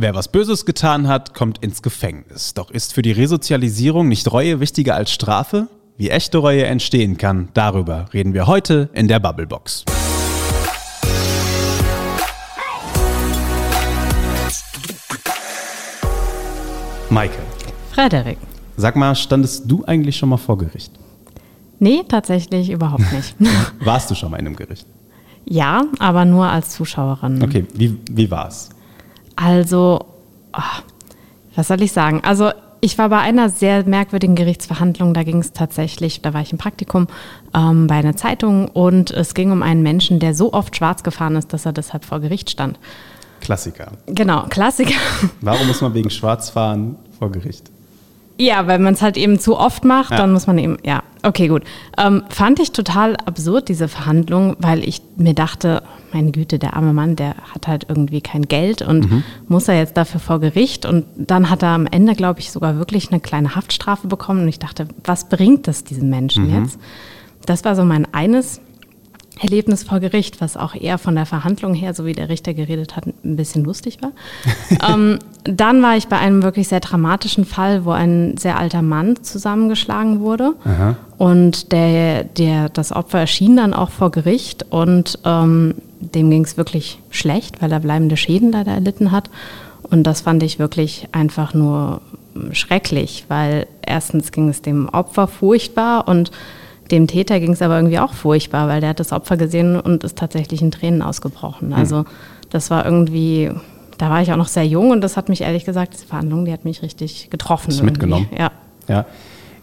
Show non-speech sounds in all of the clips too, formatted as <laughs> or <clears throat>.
Wer was Böses getan hat, kommt ins Gefängnis. Doch ist für die Resozialisierung nicht Reue wichtiger als Strafe? Wie echte Reue entstehen kann, darüber reden wir heute in der Bubblebox. Maike. Frederik. Sag mal, standest du eigentlich schon mal vor Gericht? Nee, tatsächlich überhaupt nicht. <laughs> Warst du schon mal in einem Gericht? Ja, aber nur als Zuschauerin. Okay, wie, wie war's? Also, oh, was soll ich sagen? Also, ich war bei einer sehr merkwürdigen Gerichtsverhandlung. Da ging es tatsächlich, da war ich im Praktikum ähm, bei einer Zeitung und es ging um einen Menschen, der so oft schwarz gefahren ist, dass er deshalb vor Gericht stand. Klassiker. Genau, Klassiker. Warum muss man wegen Schwarzfahren vor Gericht? Ja, weil man es halt eben zu oft macht, ja. dann muss man eben, ja, okay, gut. Ähm, fand ich total absurd, diese Verhandlung, weil ich mir dachte, meine Güte, der arme Mann, der hat halt irgendwie kein Geld und mhm. muss er jetzt dafür vor Gericht. Und dann hat er am Ende, glaube ich, sogar wirklich eine kleine Haftstrafe bekommen. Und ich dachte, was bringt das diesen Menschen mhm. jetzt? Das war so mein eines Erlebnis vor Gericht, was auch eher von der Verhandlung her, so wie der Richter geredet hat, ein bisschen lustig war. <laughs> ähm, dann war ich bei einem wirklich sehr dramatischen Fall, wo ein sehr alter Mann zusammengeschlagen wurde. Aha. Und der, der, das Opfer erschien dann auch vor Gericht und ähm, dem ging es wirklich schlecht, weil er bleibende Schäden leider erlitten hat. Und das fand ich wirklich einfach nur schrecklich, weil erstens ging es dem Opfer furchtbar und dem Täter ging es aber irgendwie auch furchtbar, weil der hat das Opfer gesehen und ist tatsächlich in Tränen ausgebrochen. Hm. Also das war irgendwie, da war ich auch noch sehr jung und das hat mich ehrlich gesagt, diese Verhandlung, die hat mich richtig getroffen. Hast mitgenommen? Ja. ja.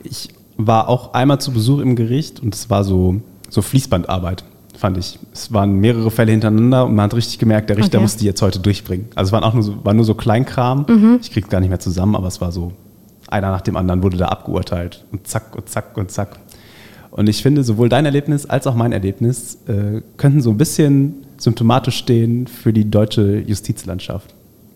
Ich war auch einmal zu Besuch im Gericht und es war so, so Fließbandarbeit, fand ich. Es waren mehrere Fälle hintereinander und man hat richtig gemerkt, der Richter okay. muss die jetzt heute durchbringen. Also es waren auch nur so, war nur so Kleinkram. Mhm. Ich krieg's gar nicht mehr zusammen, aber es war so, einer nach dem anderen wurde da abgeurteilt. Und zack und zack und zack. Und ich finde, sowohl dein Erlebnis als auch mein Erlebnis äh, könnten so ein bisschen symptomatisch stehen für die deutsche Justizlandschaft.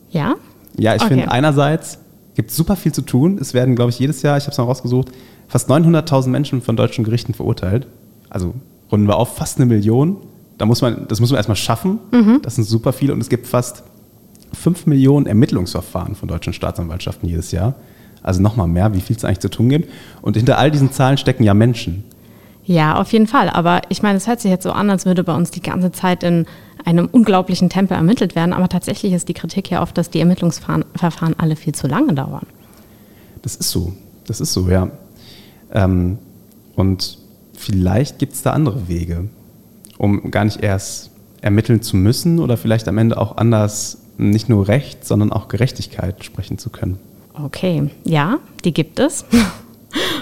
Ja? Ja, ich okay. finde, einerseits gibt es super viel zu tun. Es werden, glaube ich, jedes Jahr, ich habe es mal rausgesucht, fast 900.000 Menschen von deutschen Gerichten verurteilt. Also runden wir auf, fast eine Million. Da muss man, das muss man erstmal schaffen. Mhm. Das sind super viele. Und es gibt fast 5 Millionen Ermittlungsverfahren von deutschen Staatsanwaltschaften jedes Jahr. Also nochmal mehr, wie viel es eigentlich zu tun gibt. Und hinter all diesen Zahlen stecken ja Menschen. Ja, auf jeden Fall. Aber ich meine, es hört sich jetzt so an, als würde bei uns die ganze Zeit in einem unglaublichen Tempo ermittelt werden. Aber tatsächlich ist die Kritik ja oft, dass die Ermittlungsverfahren alle viel zu lange dauern. Das ist so. Das ist so, ja. Ähm, und vielleicht gibt es da andere Wege, um gar nicht erst ermitteln zu müssen oder vielleicht am Ende auch anders nicht nur Recht, sondern auch Gerechtigkeit sprechen zu können. Okay, ja, die gibt es. <laughs>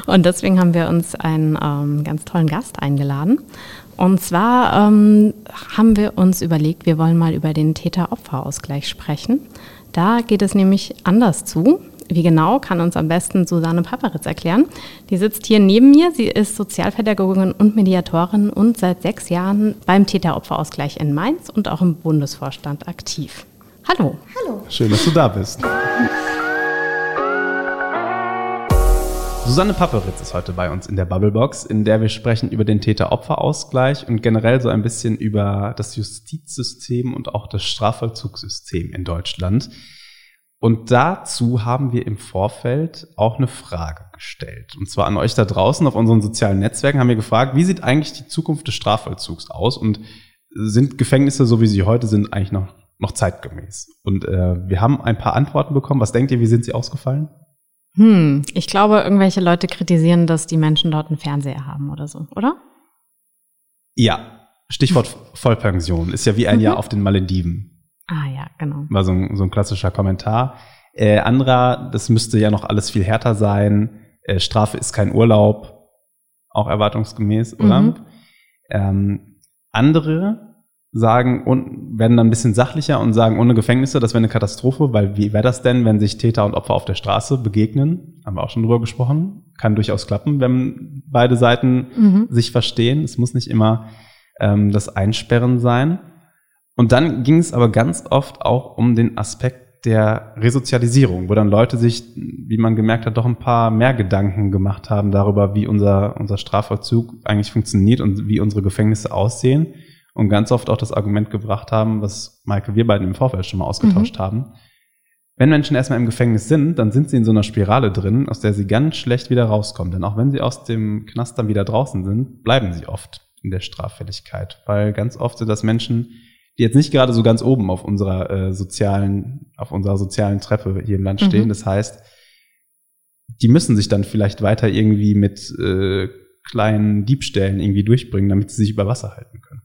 Und deswegen haben wir uns einen ähm, ganz tollen Gast eingeladen. Und zwar ähm, haben wir uns überlegt, wir wollen mal über den Täter-Opfer-Ausgleich sprechen. Da geht es nämlich anders zu. Wie genau, kann uns am besten Susanne Paparitz erklären. Die sitzt hier neben mir. Sie ist Sozialpädagogin und Mediatorin und seit sechs Jahren beim Täter-Opfer-Ausgleich in Mainz und auch im Bundesvorstand aktiv. Hallo. Hallo. Schön, dass du da bist. Susanne Papperitz ist heute bei uns in der Bubblebox, in der wir sprechen über den Täter-Opfer-Ausgleich und generell so ein bisschen über das Justizsystem und auch das Strafvollzugssystem in Deutschland. Und dazu haben wir im Vorfeld auch eine Frage gestellt. Und zwar an euch da draußen auf unseren sozialen Netzwerken haben wir gefragt, wie sieht eigentlich die Zukunft des Strafvollzugs aus und sind Gefängnisse, so wie sie heute sind, eigentlich noch, noch zeitgemäß? Und äh, wir haben ein paar Antworten bekommen. Was denkt ihr, wie sind sie ausgefallen? Hm, ich glaube, irgendwelche Leute kritisieren, dass die Menschen dort einen Fernseher haben oder so, oder? Ja, Stichwort Vollpension ist ja wie ein mhm. Jahr auf den Malediven. Ah ja, genau. War so ein, so ein klassischer Kommentar. Äh, anderer, das müsste ja noch alles viel härter sein. Äh, Strafe ist kein Urlaub, auch erwartungsgemäß, oder? Mhm. Ähm, andere sagen und werden dann ein bisschen sachlicher und sagen, ohne Gefängnisse, das wäre eine Katastrophe, weil wie wäre das denn, wenn sich Täter und Opfer auf der Straße begegnen? Haben wir auch schon drüber gesprochen. Kann durchaus klappen, wenn beide Seiten mhm. sich verstehen. Es muss nicht immer ähm, das Einsperren sein. Und dann ging es aber ganz oft auch um den Aspekt der Resozialisierung, wo dann Leute sich, wie man gemerkt hat, doch ein paar mehr Gedanken gemacht haben darüber, wie unser, unser Strafvollzug eigentlich funktioniert und wie unsere Gefängnisse aussehen und ganz oft auch das Argument gebracht haben, was Michael wir beiden im Vorfeld schon mal ausgetauscht mhm. haben. wenn Menschen erstmal im Gefängnis sind, dann sind sie in so einer Spirale drin, aus der sie ganz schlecht wieder rauskommen. Denn auch wenn sie aus dem Knast dann wieder draußen sind, bleiben sie oft in der Straffälligkeit. Weil ganz oft sind das Menschen, die jetzt nicht gerade so ganz oben auf unserer äh, sozialen, auf unserer sozialen Treppe hier im Land stehen. Mhm. Das heißt, die müssen sich dann vielleicht weiter irgendwie mit äh, kleinen Diebstählen irgendwie durchbringen, damit sie sich über Wasser halten können.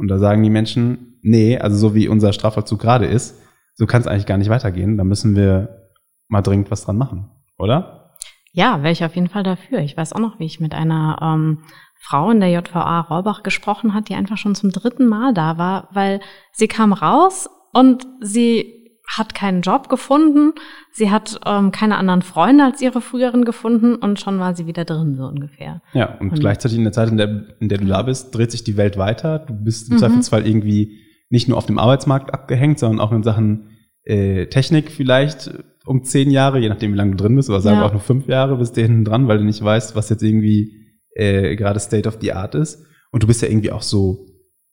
Und da sagen die Menschen, nee, also so wie unser Strafvollzug gerade ist, so kann es eigentlich gar nicht weitergehen. Da müssen wir mal dringend was dran machen, oder? Ja, wäre ich auf jeden Fall dafür. Ich weiß auch noch, wie ich mit einer ähm, Frau in der JVA Rohrbach gesprochen hat, die einfach schon zum dritten Mal da war, weil sie kam raus und sie hat keinen Job gefunden, sie hat ähm, keine anderen Freunde als ihre früheren gefunden und schon war sie wieder drin, so ungefähr. Ja, und, und gleichzeitig in der Zeit, in der, in der du da bist, dreht sich die Welt weiter. Du bist im mhm. Zweifelsfall irgendwie nicht nur auf dem Arbeitsmarkt abgehängt, sondern auch in Sachen äh, Technik vielleicht um zehn Jahre, je nachdem, wie lange du drin bist, oder sagen wir auch nur fünf Jahre bist du hinten dran, weil du nicht weißt, was jetzt irgendwie äh, gerade State of the Art ist. Und du bist ja irgendwie auch so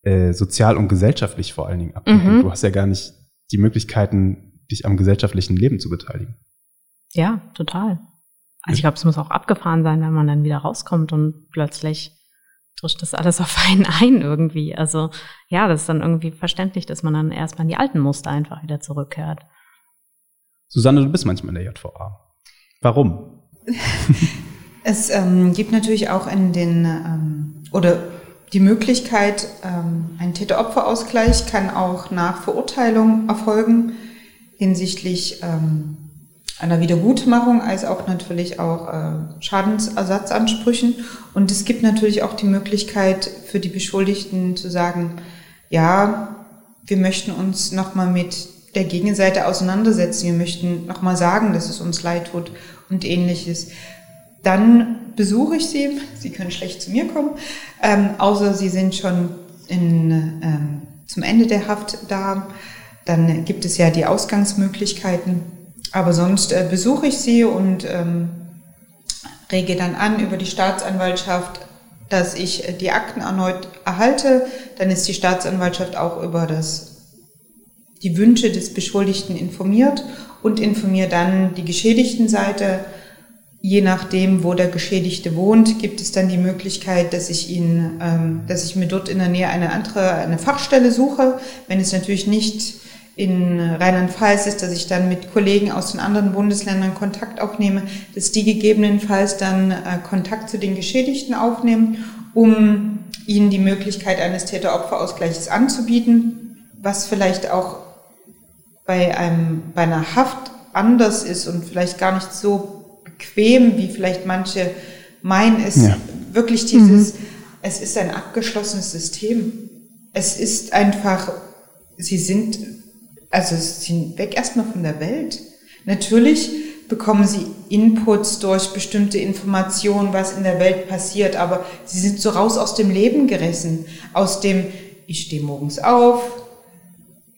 äh, sozial und gesellschaftlich vor allen Dingen abhängig. Mhm. Du hast ja gar nicht die Möglichkeiten, dich am gesellschaftlichen Leben zu beteiligen. Ja, total. Also ich glaube, es muss auch abgefahren sein, wenn man dann wieder rauskommt und plötzlich drischt das alles <laughs> auf einen ein irgendwie. Also ja, das ist dann irgendwie verständlich, dass man dann erstmal in die alten Muster einfach wieder zurückkehrt. Susanne, du bist manchmal in der JVA. Warum? <laughs> es ähm, gibt natürlich auch in den, ähm, oder die Möglichkeit, ähm, ein Täter-Opfer-Ausgleich kann auch nach Verurteilung erfolgen hinsichtlich ähm, einer Wiedergutmachung als auch natürlich auch äh, Schadensersatzansprüchen. Und es gibt natürlich auch die Möglichkeit für die Beschuldigten zu sagen, ja, wir möchten uns nochmal mit der Gegenseite auseinandersetzen, wir möchten nochmal sagen, dass es uns leid tut und ähnliches. Dann besuche ich sie, sie können schlecht zu mir kommen, ähm, außer sie sind schon in, ähm, zum Ende der Haft da. Dann gibt es ja die Ausgangsmöglichkeiten aber sonst äh, besuche ich sie und ähm, rege dann an über die Staatsanwaltschaft, dass ich äh, die Akten erneut erhalte. Dann ist die Staatsanwaltschaft auch über das, die Wünsche des Beschuldigten informiert und informiert dann die Geschädigtenseite. Je nachdem, wo der Geschädigte wohnt, gibt es dann die Möglichkeit, dass ich ihn, ähm, dass ich mir dort in der Nähe eine andere, eine Fachstelle suche. Wenn es natürlich nicht in Rheinland-Pfalz ist, dass ich dann mit Kollegen aus den anderen Bundesländern Kontakt aufnehme, dass die gegebenenfalls dann äh, Kontakt zu den Geschädigten aufnehmen, um ihnen die Möglichkeit eines Täter-Opfer-Ausgleichs anzubieten, was vielleicht auch bei, einem, bei einer Haft anders ist und vielleicht gar nicht so bequem, wie vielleicht manche meinen, ist ja. wirklich dieses, mhm. es ist ein abgeschlossenes System. Es ist einfach, sie sind also sie sind weg erstmal von der Welt. Natürlich bekommen sie Inputs durch bestimmte Informationen, was in der Welt passiert, aber sie sind so raus aus dem Leben gerissen, aus dem ich stehe morgens auf,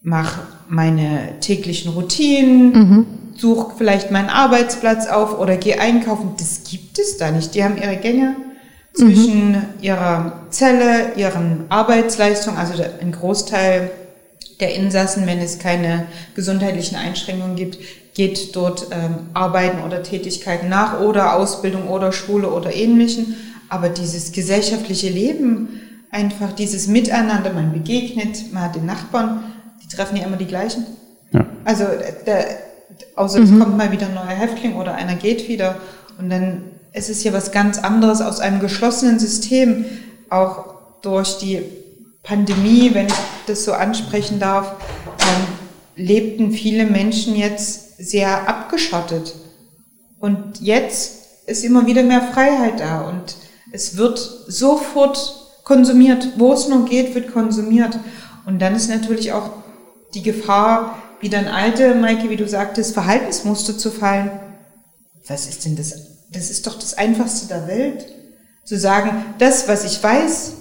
mache meine täglichen Routinen, mhm. Suche vielleicht meinen Arbeitsplatz auf oder gehe einkaufen. Das gibt es da nicht. Die haben ihre Gänge zwischen mhm. ihrer Zelle, ihren Arbeitsleistungen, also ein Großteil der Insassen, wenn es keine gesundheitlichen Einschränkungen gibt, geht dort ähm, Arbeiten oder Tätigkeiten nach oder Ausbildung oder Schule oder ähnlichen. Aber dieses gesellschaftliche Leben, einfach dieses Miteinander, man begegnet, man hat den Nachbarn, die treffen ja immer die gleichen. Ja. Also der, außer mhm. es kommt mal wieder ein neuer Häftling oder einer geht wieder und dann es ist ja was ganz anderes aus einem geschlossenen System, auch durch die Pandemie, wenn ich das so ansprechen darf, ähm, lebten viele Menschen jetzt sehr abgeschottet. Und jetzt ist immer wieder mehr Freiheit da und es wird sofort konsumiert. Wo es nur geht, wird konsumiert. Und dann ist natürlich auch die Gefahr, wieder ein alte, Maike, wie du sagtest, Verhaltensmuster zu fallen. Was ist denn das? Das ist doch das Einfachste der Welt. Zu sagen, das, was ich weiß,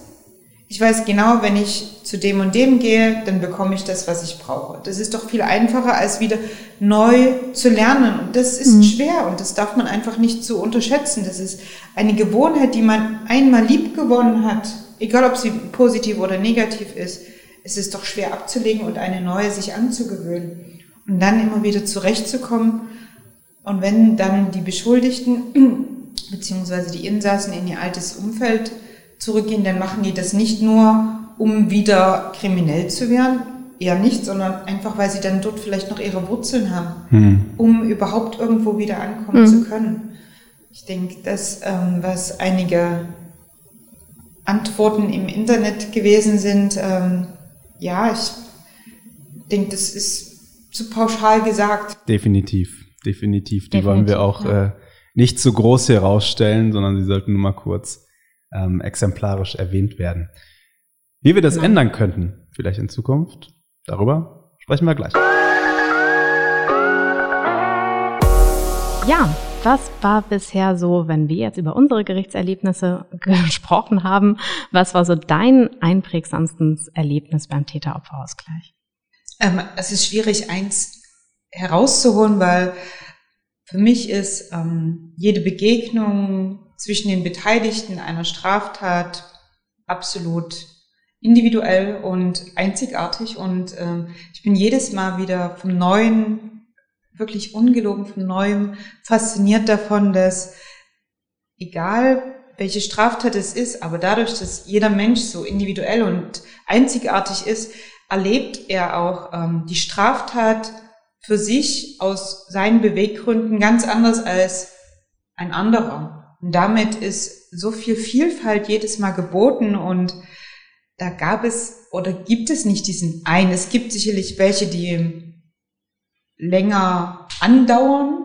ich weiß genau, wenn ich zu dem und dem gehe, dann bekomme ich das, was ich brauche. Das ist doch viel einfacher, als wieder neu zu lernen. Und das ist mhm. schwer und das darf man einfach nicht so unterschätzen. Das ist eine Gewohnheit, die man einmal lieb gewonnen hat, egal ob sie positiv oder negativ ist. Es ist doch schwer abzulegen und eine neue sich anzugewöhnen. und dann immer wieder zurechtzukommen. Und wenn dann die Beschuldigten <clears throat> beziehungsweise die Insassen in ihr altes Umfeld zurückgehen, dann machen die das nicht nur, um wieder kriminell zu werden, eher nicht, sondern einfach, weil sie dann dort vielleicht noch ihre Wurzeln haben, hm. um überhaupt irgendwo wieder ankommen hm. zu können. Ich denke, das, ähm, was einige Antworten im Internet gewesen sind, ähm, ja, ich denke, das ist zu pauschal gesagt. Definitiv, definitiv. Die definitiv, wollen wir auch ja. äh, nicht zu groß herausstellen, sondern sie sollten nur mal kurz ähm, exemplarisch erwähnt werden. Wie wir das ja. ändern könnten, vielleicht in Zukunft, darüber sprechen wir gleich. Ja, was war bisher so, wenn wir jetzt über unsere Gerichtserlebnisse <laughs> gesprochen haben? Was war so dein einprägsamstes Erlebnis beim Täter-Opfer-Ausgleich? Ähm, es ist schwierig, eins herauszuholen, weil für mich ist ähm, jede Begegnung zwischen den Beteiligten einer Straftat absolut individuell und einzigartig und ähm, ich bin jedes Mal wieder vom Neuen, wirklich ungelogen vom Neuem fasziniert davon, dass egal welche Straftat es ist, aber dadurch, dass jeder Mensch so individuell und einzigartig ist, erlebt er auch ähm, die Straftat für sich aus seinen Beweggründen ganz anders als ein anderer. Und damit ist so viel Vielfalt jedes Mal geboten und da gab es oder gibt es nicht diesen einen. Es gibt sicherlich welche, die länger andauern,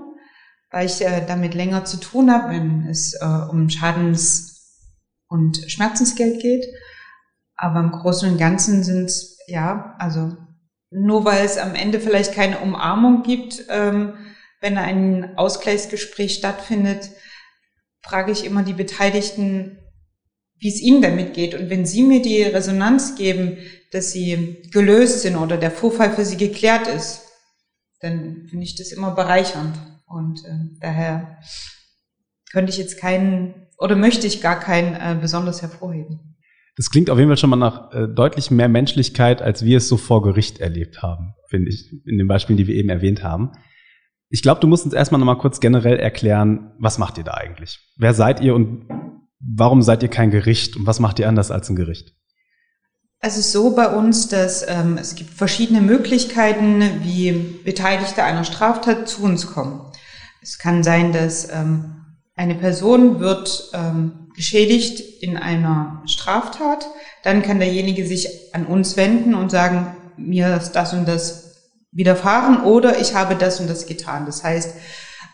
weil ich äh, damit länger zu tun habe, wenn es äh, um Schadens- und Schmerzensgeld geht. Aber im Großen und Ganzen sind es, ja, also nur weil es am Ende vielleicht keine Umarmung gibt, ähm, wenn ein Ausgleichsgespräch stattfindet, frage ich immer die Beteiligten, wie es ihnen damit geht. Und wenn sie mir die Resonanz geben, dass sie gelöst sind oder der Vorfall für sie geklärt ist, dann finde ich das immer bereichernd. Und äh, daher könnte ich jetzt keinen oder möchte ich gar keinen äh, besonders hervorheben. Das klingt auf jeden Fall schon mal nach äh, deutlich mehr Menschlichkeit, als wir es so vor Gericht erlebt haben, finde ich, in den Beispielen, die wir eben erwähnt haben. Ich glaube, du musst uns erstmal nochmal kurz generell erklären, was macht ihr da eigentlich? Wer seid ihr und warum seid ihr kein Gericht und was macht ihr anders als ein Gericht? Es ist so bei uns, dass ähm, es gibt verschiedene Möglichkeiten, wie Beteiligte einer Straftat zu uns kommen. Es kann sein, dass ähm, eine Person wird ähm, geschädigt in einer Straftat, dann kann derjenige sich an uns wenden und sagen, mir ist das und das widerfahren oder ich habe das und das getan. Das heißt,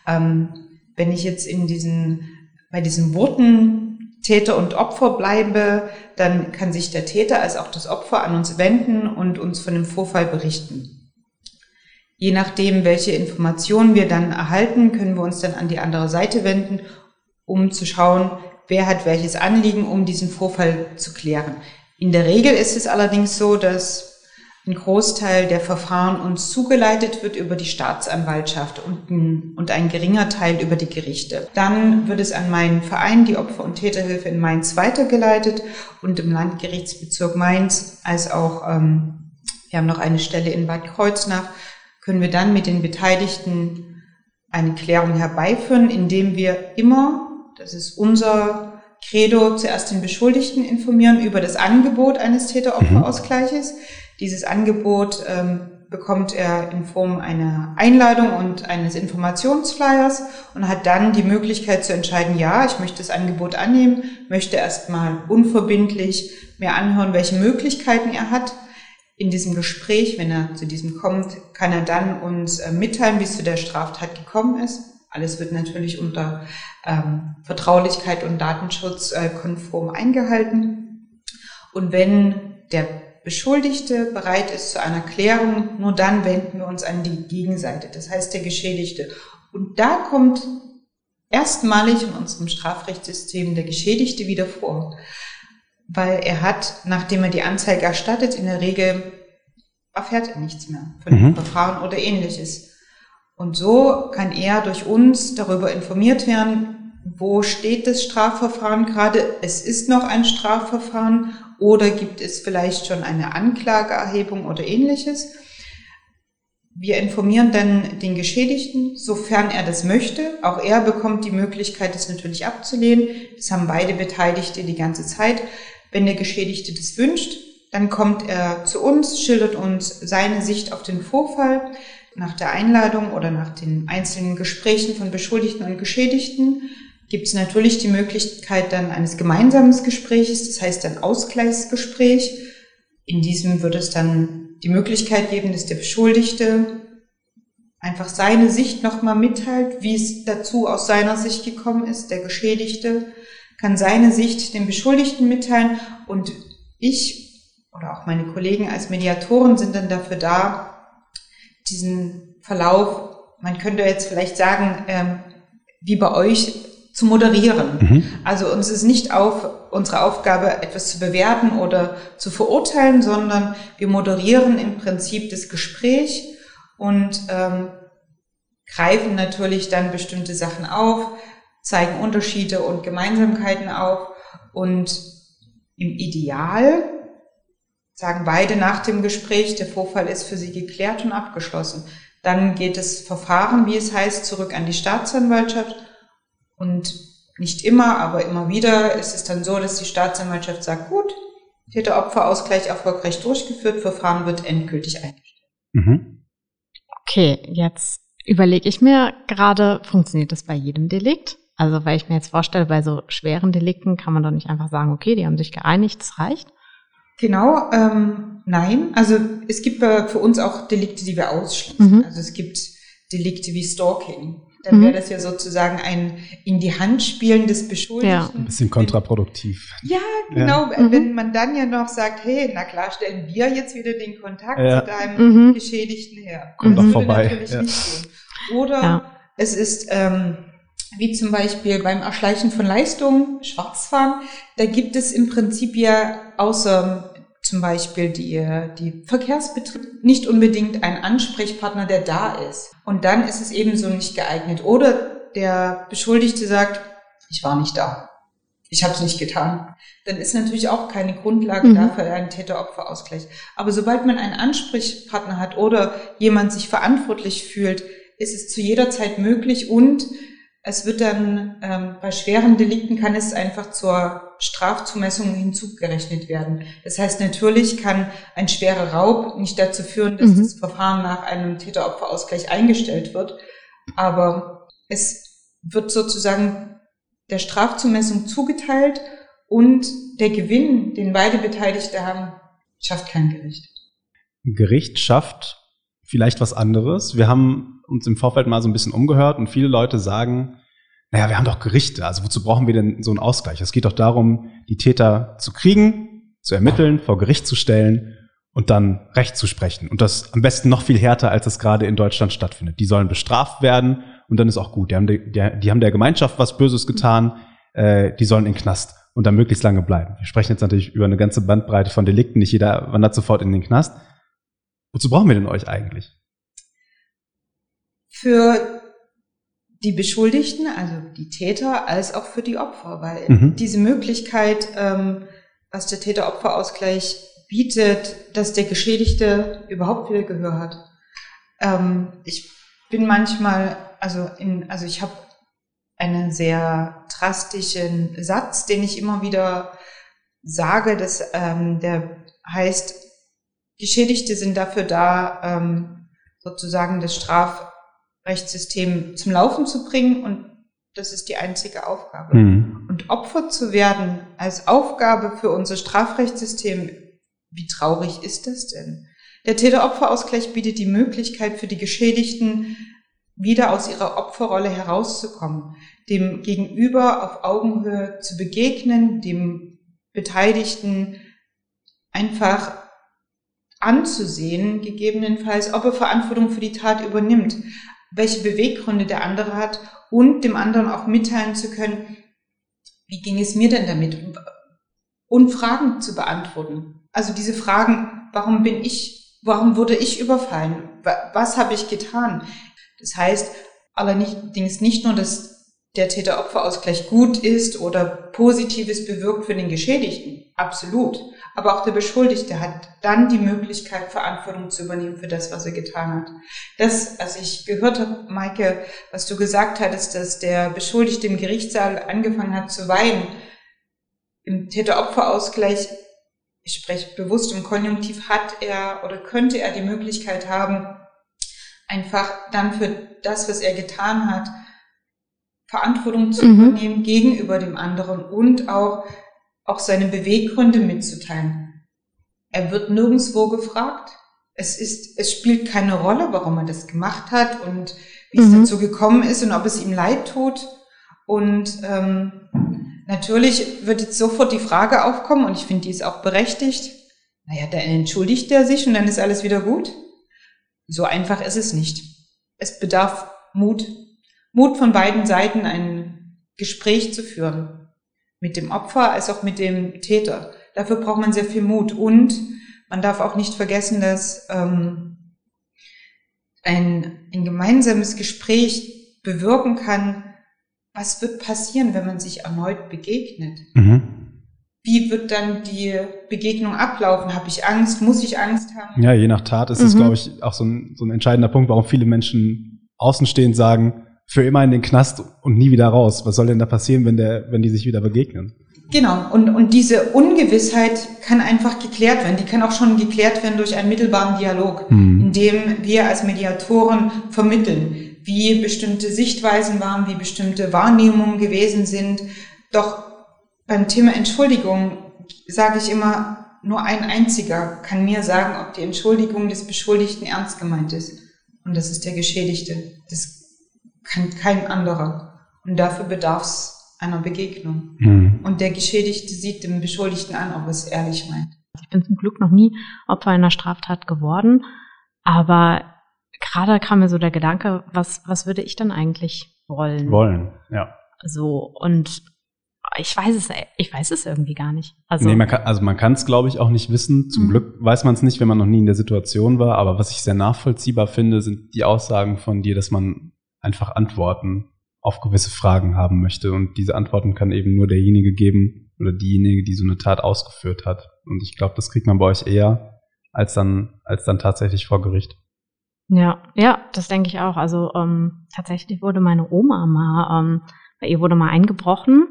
ähm, wenn ich jetzt in diesen, bei diesen Worten Täter und Opfer bleibe, dann kann sich der Täter als auch das Opfer an uns wenden und uns von dem Vorfall berichten. Je nachdem, welche Informationen wir dann erhalten, können wir uns dann an die andere Seite wenden, um zu schauen, wer hat welches Anliegen, um diesen Vorfall zu klären. In der Regel ist es allerdings so, dass ein Großteil der Verfahren uns zugeleitet wird über die Staatsanwaltschaft und ein, und ein geringer Teil über die Gerichte. Dann wird es an meinen Verein, die Opfer- und Täterhilfe in Mainz, weitergeleitet und im Landgerichtsbezirk Mainz als auch, ähm, wir haben noch eine Stelle in Bad Kreuznach, können wir dann mit den Beteiligten eine Klärung herbeiführen, indem wir immer, das ist unser Credo, zuerst den Beschuldigten informieren über das Angebot eines Täter-Opfer-Ausgleiches. Mhm dieses Angebot ähm, bekommt er in Form einer Einladung und eines Informationsflyers und hat dann die Möglichkeit zu entscheiden, ja, ich möchte das Angebot annehmen, möchte erstmal unverbindlich mir anhören, welche Möglichkeiten er hat. In diesem Gespräch, wenn er zu diesem kommt, kann er dann uns äh, mitteilen, wie es zu der Straftat gekommen ist. Alles wird natürlich unter ähm, Vertraulichkeit und Datenschutz äh, konform eingehalten. Und wenn der Beschuldigte bereit ist zu einer Klärung, nur dann wenden wir uns an die Gegenseite, das heißt der Geschädigte. Und da kommt erstmalig in unserem Strafrechtssystem der Geschädigte wieder vor, weil er hat, nachdem er die Anzeige erstattet, in der Regel erfährt er nichts mehr von dem mhm. Verfahren oder ähnliches. Und so kann er durch uns darüber informiert werden, wo steht das Strafverfahren gerade? Es ist noch ein Strafverfahren oder gibt es vielleicht schon eine Anklageerhebung oder ähnliches? wir informieren dann den Geschädigten, sofern er das möchte. Auch er bekommt die Möglichkeit, das natürlich abzulehnen. Das haben beide Beteiligte die ganze Zeit. Wenn der Geschädigte das wünscht, dann kommt er zu uns, schildert uns seine Sicht auf den Vorfall nach der Einladung oder nach den einzelnen Gesprächen von Beschuldigten und Geschädigten gibt es natürlich die Möglichkeit dann eines gemeinsamen Gespräches, das heißt ein Ausgleichsgespräch. In diesem wird es dann die Möglichkeit geben, dass der Beschuldigte einfach seine Sicht nochmal mitteilt, wie es dazu aus seiner Sicht gekommen ist. Der Geschädigte kann seine Sicht dem Beschuldigten mitteilen und ich oder auch meine Kollegen als Mediatoren sind dann dafür da, diesen Verlauf, man könnte jetzt vielleicht sagen, ähm, wie bei euch zu moderieren. Mhm. Also uns ist nicht auf unsere Aufgabe, etwas zu bewerten oder zu verurteilen, sondern wir moderieren im Prinzip das Gespräch und ähm, greifen natürlich dann bestimmte Sachen auf, zeigen Unterschiede und Gemeinsamkeiten auf und im Ideal sagen beide nach dem Gespräch, der Vorfall ist für sie geklärt und abgeschlossen. Dann geht das Verfahren, wie es heißt, zurück an die Staatsanwaltschaft und nicht immer, aber immer wieder ist es dann so, dass die Staatsanwaltschaft sagt, gut, Täter-Opfer-Ausgleich erfolgreich durchgeführt, Verfahren wird endgültig eingestellt. Mhm. Okay, jetzt überlege ich mir gerade, funktioniert das bei jedem Delikt? Also, weil ich mir jetzt vorstelle, bei so schweren Delikten kann man doch nicht einfach sagen, okay, die haben sich geeinigt, das reicht. Genau, ähm, nein. Also es gibt für uns auch Delikte, die wir ausschließen. Mhm. Also es gibt Delikte wie Stalking. Dann mhm. wäre das ja sozusagen ein in die Hand spielen des Beschuldigten. Ja. Ein bisschen kontraproduktiv. Ja, genau. Ja. Wenn mhm. man dann ja noch sagt, hey, na klar, stellen wir jetzt wieder den Kontakt ja. zu deinem mhm. Geschädigten her. Kommt das doch vorbei. natürlich ja. nicht gehen. Oder es ist ähm, wie zum Beispiel beim Erschleichen von Leistungen, Schwarzfahren, da gibt es im Prinzip ja außer zum Beispiel die, die Verkehrsbetrieb nicht unbedingt ein Ansprechpartner, der da ist. Und dann ist es ebenso nicht geeignet. Oder der Beschuldigte sagt, ich war nicht da. Ich habe es nicht getan. Dann ist natürlich auch keine Grundlage mhm. dafür ein Täter-Opfer-Ausgleich. Aber sobald man einen Ansprechpartner hat oder jemand sich verantwortlich fühlt, ist es zu jeder Zeit möglich und es wird dann ähm, bei schweren Delikten kann es einfach zur Strafzumessung hinzugerechnet werden. Das heißt, natürlich kann ein schwerer Raub nicht dazu führen, dass mhm. das Verfahren nach einem Täter-Opfer-Ausgleich eingestellt wird, aber es wird sozusagen der Strafzumessung zugeteilt und der Gewinn, den beide Beteiligte haben, schafft kein Gericht. Gericht schafft vielleicht was anderes. Wir haben uns im Vorfeld mal so ein bisschen umgehört und viele Leute sagen, naja, wir haben doch Gerichte, also wozu brauchen wir denn so einen Ausgleich? Es geht doch darum, die Täter zu kriegen, zu ermitteln, vor Gericht zu stellen und dann Recht zu sprechen. Und das am besten noch viel härter, als es gerade in Deutschland stattfindet. Die sollen bestraft werden und dann ist auch gut. Die haben, die, die haben der Gemeinschaft was Böses getan, äh, die sollen in den Knast und dann möglichst lange bleiben. Wir sprechen jetzt natürlich über eine ganze Bandbreite von Delikten, nicht jeder wandert sofort in den Knast. Wozu brauchen wir denn euch eigentlich? Für die Beschuldigten, also die Täter, als auch für die Opfer, weil mhm. diese Möglichkeit, ähm, was der Täter-Opfer-Ausgleich bietet, dass der Geschädigte überhaupt wieder Gehör hat. Ähm, ich bin manchmal, also in, also ich habe einen sehr drastischen Satz, den ich immer wieder sage, dass ähm, der heißt, Geschädigte sind dafür da, ähm, sozusagen das Strafrechtssystem zum Laufen zu bringen und das ist die einzige Aufgabe. Mhm. Und Opfer zu werden als Aufgabe für unser Strafrechtssystem, wie traurig ist das denn? Der Täter-Opfer-Ausgleich bietet die Möglichkeit für die Geschädigten, wieder aus ihrer Opferrolle herauszukommen, dem Gegenüber auf Augenhöhe zu begegnen, dem Beteiligten einfach anzusehen, gegebenenfalls, ob er Verantwortung für die Tat übernimmt, welche Beweggründe der andere hat und dem anderen auch mitteilen zu können, wie ging es mir denn damit? Und Fragen zu beantworten. Also diese Fragen, warum bin ich, warum wurde ich überfallen? Was habe ich getan? Das heißt allerdings nicht nur das der Täter-Opfer-Ausgleich gut ist oder Positives bewirkt für den Geschädigten. Absolut. Aber auch der Beschuldigte hat dann die Möglichkeit, Verantwortung zu übernehmen für das, was er getan hat. Das, als ich gehört habe, Maike, was du gesagt hattest, dass der Beschuldigte im Gerichtssaal angefangen hat zu weinen, im Täter-Opfer-Ausgleich, ich spreche bewusst im Konjunktiv, hat er oder könnte er die Möglichkeit haben, einfach dann für das, was er getan hat, Verantwortung zu mhm. übernehmen gegenüber dem anderen und auch, auch seine Beweggründe mitzuteilen. Er wird nirgendswo gefragt. Es ist, es spielt keine Rolle, warum er das gemacht hat und wie mhm. es dazu gekommen ist und ob es ihm leid tut. Und ähm, natürlich wird jetzt sofort die Frage aufkommen, und ich finde, die ist auch berechtigt. Naja, dann entschuldigt er sich und dann ist alles wieder gut. So einfach ist es nicht. Es bedarf Mut, Mut von beiden Seiten, ein Gespräch zu führen. Mit dem Opfer als auch mit dem Täter. Dafür braucht man sehr viel Mut. Und man darf auch nicht vergessen, dass ähm, ein, ein gemeinsames Gespräch bewirken kann, was wird passieren, wenn man sich erneut begegnet. Mhm. Wie wird dann die Begegnung ablaufen? Habe ich Angst? Muss ich Angst haben? Ja, je nach Tat ist es, mhm. glaube ich, auch so ein, so ein entscheidender Punkt, warum viele Menschen außenstehend sagen, für immer in den Knast und nie wieder raus. Was soll denn da passieren, wenn, der, wenn die sich wieder begegnen? Genau, und, und diese Ungewissheit kann einfach geklärt werden. Die kann auch schon geklärt werden durch einen mittelbaren Dialog, hm. in dem wir als Mediatoren vermitteln, wie bestimmte Sichtweisen waren, wie bestimmte Wahrnehmungen gewesen sind. Doch beim Thema Entschuldigung sage ich immer, nur ein einziger kann mir sagen, ob die Entschuldigung des Beschuldigten ernst gemeint ist. Und das ist der Geschädigte. Das kann kein anderer. Und dafür bedarf es einer Begegnung. Mhm. Und der Geschädigte sieht dem Beschuldigten an, ob er es ehrlich meint. Ich bin zum Glück noch nie Opfer einer Straftat geworden, aber gerade kam mir so der Gedanke, was, was würde ich dann eigentlich wollen? Wollen, ja. So, und ich weiß es, ich weiß es irgendwie gar nicht. Also, nee, man kann, also man kann es, glaube ich, auch nicht wissen. Zum mhm. Glück weiß man es nicht, wenn man noch nie in der Situation war. Aber was ich sehr nachvollziehbar finde, sind die Aussagen von dir, dass man einfach Antworten auf gewisse Fragen haben möchte. Und diese Antworten kann eben nur derjenige geben oder diejenige, die so eine Tat ausgeführt hat. Und ich glaube, das kriegt man bei euch eher als dann, als dann tatsächlich vor Gericht. Ja, ja, das denke ich auch. Also ähm, tatsächlich wurde meine Oma mal, ähm, bei ihr wurde mal eingebrochen.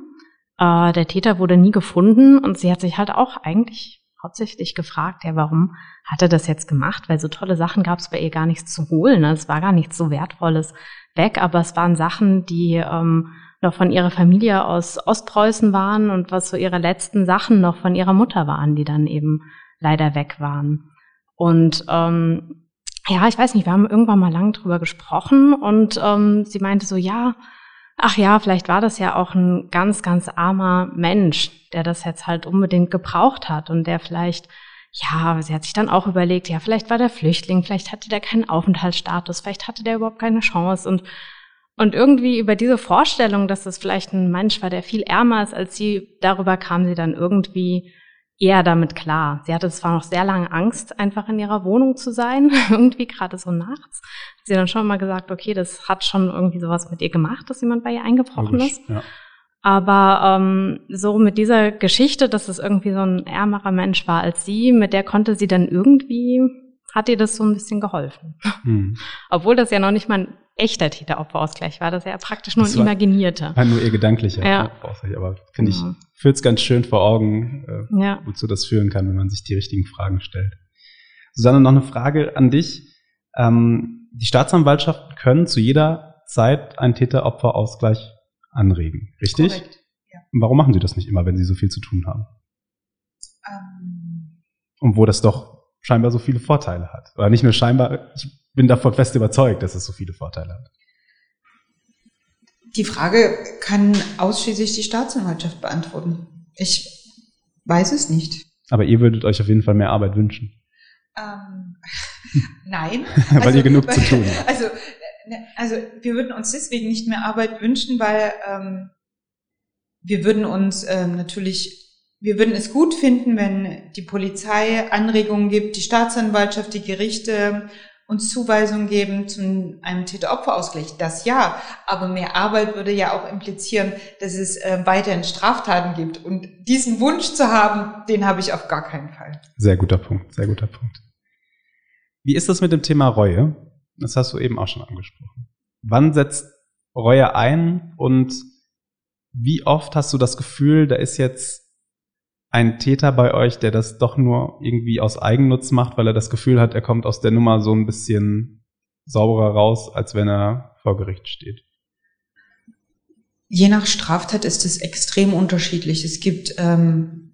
Äh, der Täter wurde nie gefunden und sie hat sich halt auch eigentlich hauptsächlich gefragt, ja, warum hat er das jetzt gemacht? Weil so tolle Sachen gab es bei ihr gar nichts zu holen. Ne? Es war gar nichts so Wertvolles weg, aber es waren Sachen, die ähm, noch von ihrer Familie aus Ostpreußen waren und was so ihre letzten Sachen noch von ihrer Mutter waren, die dann eben leider weg waren. Und ähm, ja, ich weiß nicht, wir haben irgendwann mal lang drüber gesprochen und ähm, sie meinte so, ja, ach ja, vielleicht war das ja auch ein ganz, ganz armer Mensch, der das jetzt halt unbedingt gebraucht hat und der vielleicht ja, sie hat sich dann auch überlegt, ja, vielleicht war der Flüchtling, vielleicht hatte der keinen Aufenthaltsstatus, vielleicht hatte der überhaupt keine Chance und und irgendwie über diese Vorstellung, dass es vielleicht ein Mensch war, der viel ärmer ist als sie, darüber kam sie dann irgendwie eher damit klar. Sie hatte zwar noch sehr lange Angst, einfach in ihrer Wohnung zu sein, <laughs> irgendwie gerade so nachts. Hat sie dann schon mal gesagt, okay, das hat schon irgendwie sowas mit ihr gemacht, dass jemand bei ihr eingebrochen Logisch, ist. Ja. Aber ähm, so mit dieser Geschichte, dass es irgendwie so ein ärmerer Mensch war als sie, mit der konnte sie dann irgendwie, hat ihr das so ein bisschen geholfen. Mhm. <laughs> Obwohl das ja noch nicht mal ein echter Täter-Opfer-Ausgleich war, das ja praktisch nur das ein imaginierter. War nur ihr gedanklicher ja. Aber finde ich, ja. führt es ganz schön vor Augen, äh, ja. wozu das führen kann, wenn man sich die richtigen Fragen stellt. Susanne, noch eine Frage an dich. Ähm, die Staatsanwaltschaften können zu jeder Zeit einen Täter-Opfer-Ausgleich anregen, richtig? Korrekt, ja. Warum machen Sie das nicht immer, wenn Sie so viel zu tun haben? Ähm. Und wo das doch scheinbar so viele Vorteile hat. Oder nicht nur scheinbar, ich bin davon fest überzeugt, dass es so viele Vorteile hat. Die Frage kann ausschließlich die Staatsanwaltschaft beantworten. Ich weiß es nicht. Aber ihr würdet euch auf jeden Fall mehr Arbeit wünschen. Ähm, <laughs> nein. <laughs> weil also, ihr genug zu tun habt. Also also wir würden uns deswegen nicht mehr Arbeit wünschen, weil ähm, wir würden uns ähm, natürlich, wir würden es gut finden, wenn die Polizei Anregungen gibt, die Staatsanwaltschaft, die Gerichte uns Zuweisungen geben zu einem Täter-Opfer-Ausgleich. Das ja, aber mehr Arbeit würde ja auch implizieren, dass es äh, weiterhin Straftaten gibt. Und diesen Wunsch zu haben, den habe ich auf gar keinen Fall. Sehr guter Punkt, sehr guter Punkt. Wie ist das mit dem Thema Reue? Das hast du eben auch schon angesprochen. Wann setzt Reue ein und wie oft hast du das Gefühl, da ist jetzt ein Täter bei euch, der das doch nur irgendwie aus Eigennutz macht, weil er das Gefühl hat, er kommt aus der Nummer so ein bisschen sauberer raus, als wenn er vor Gericht steht? Je nach Straftat ist es extrem unterschiedlich. Es gibt ähm,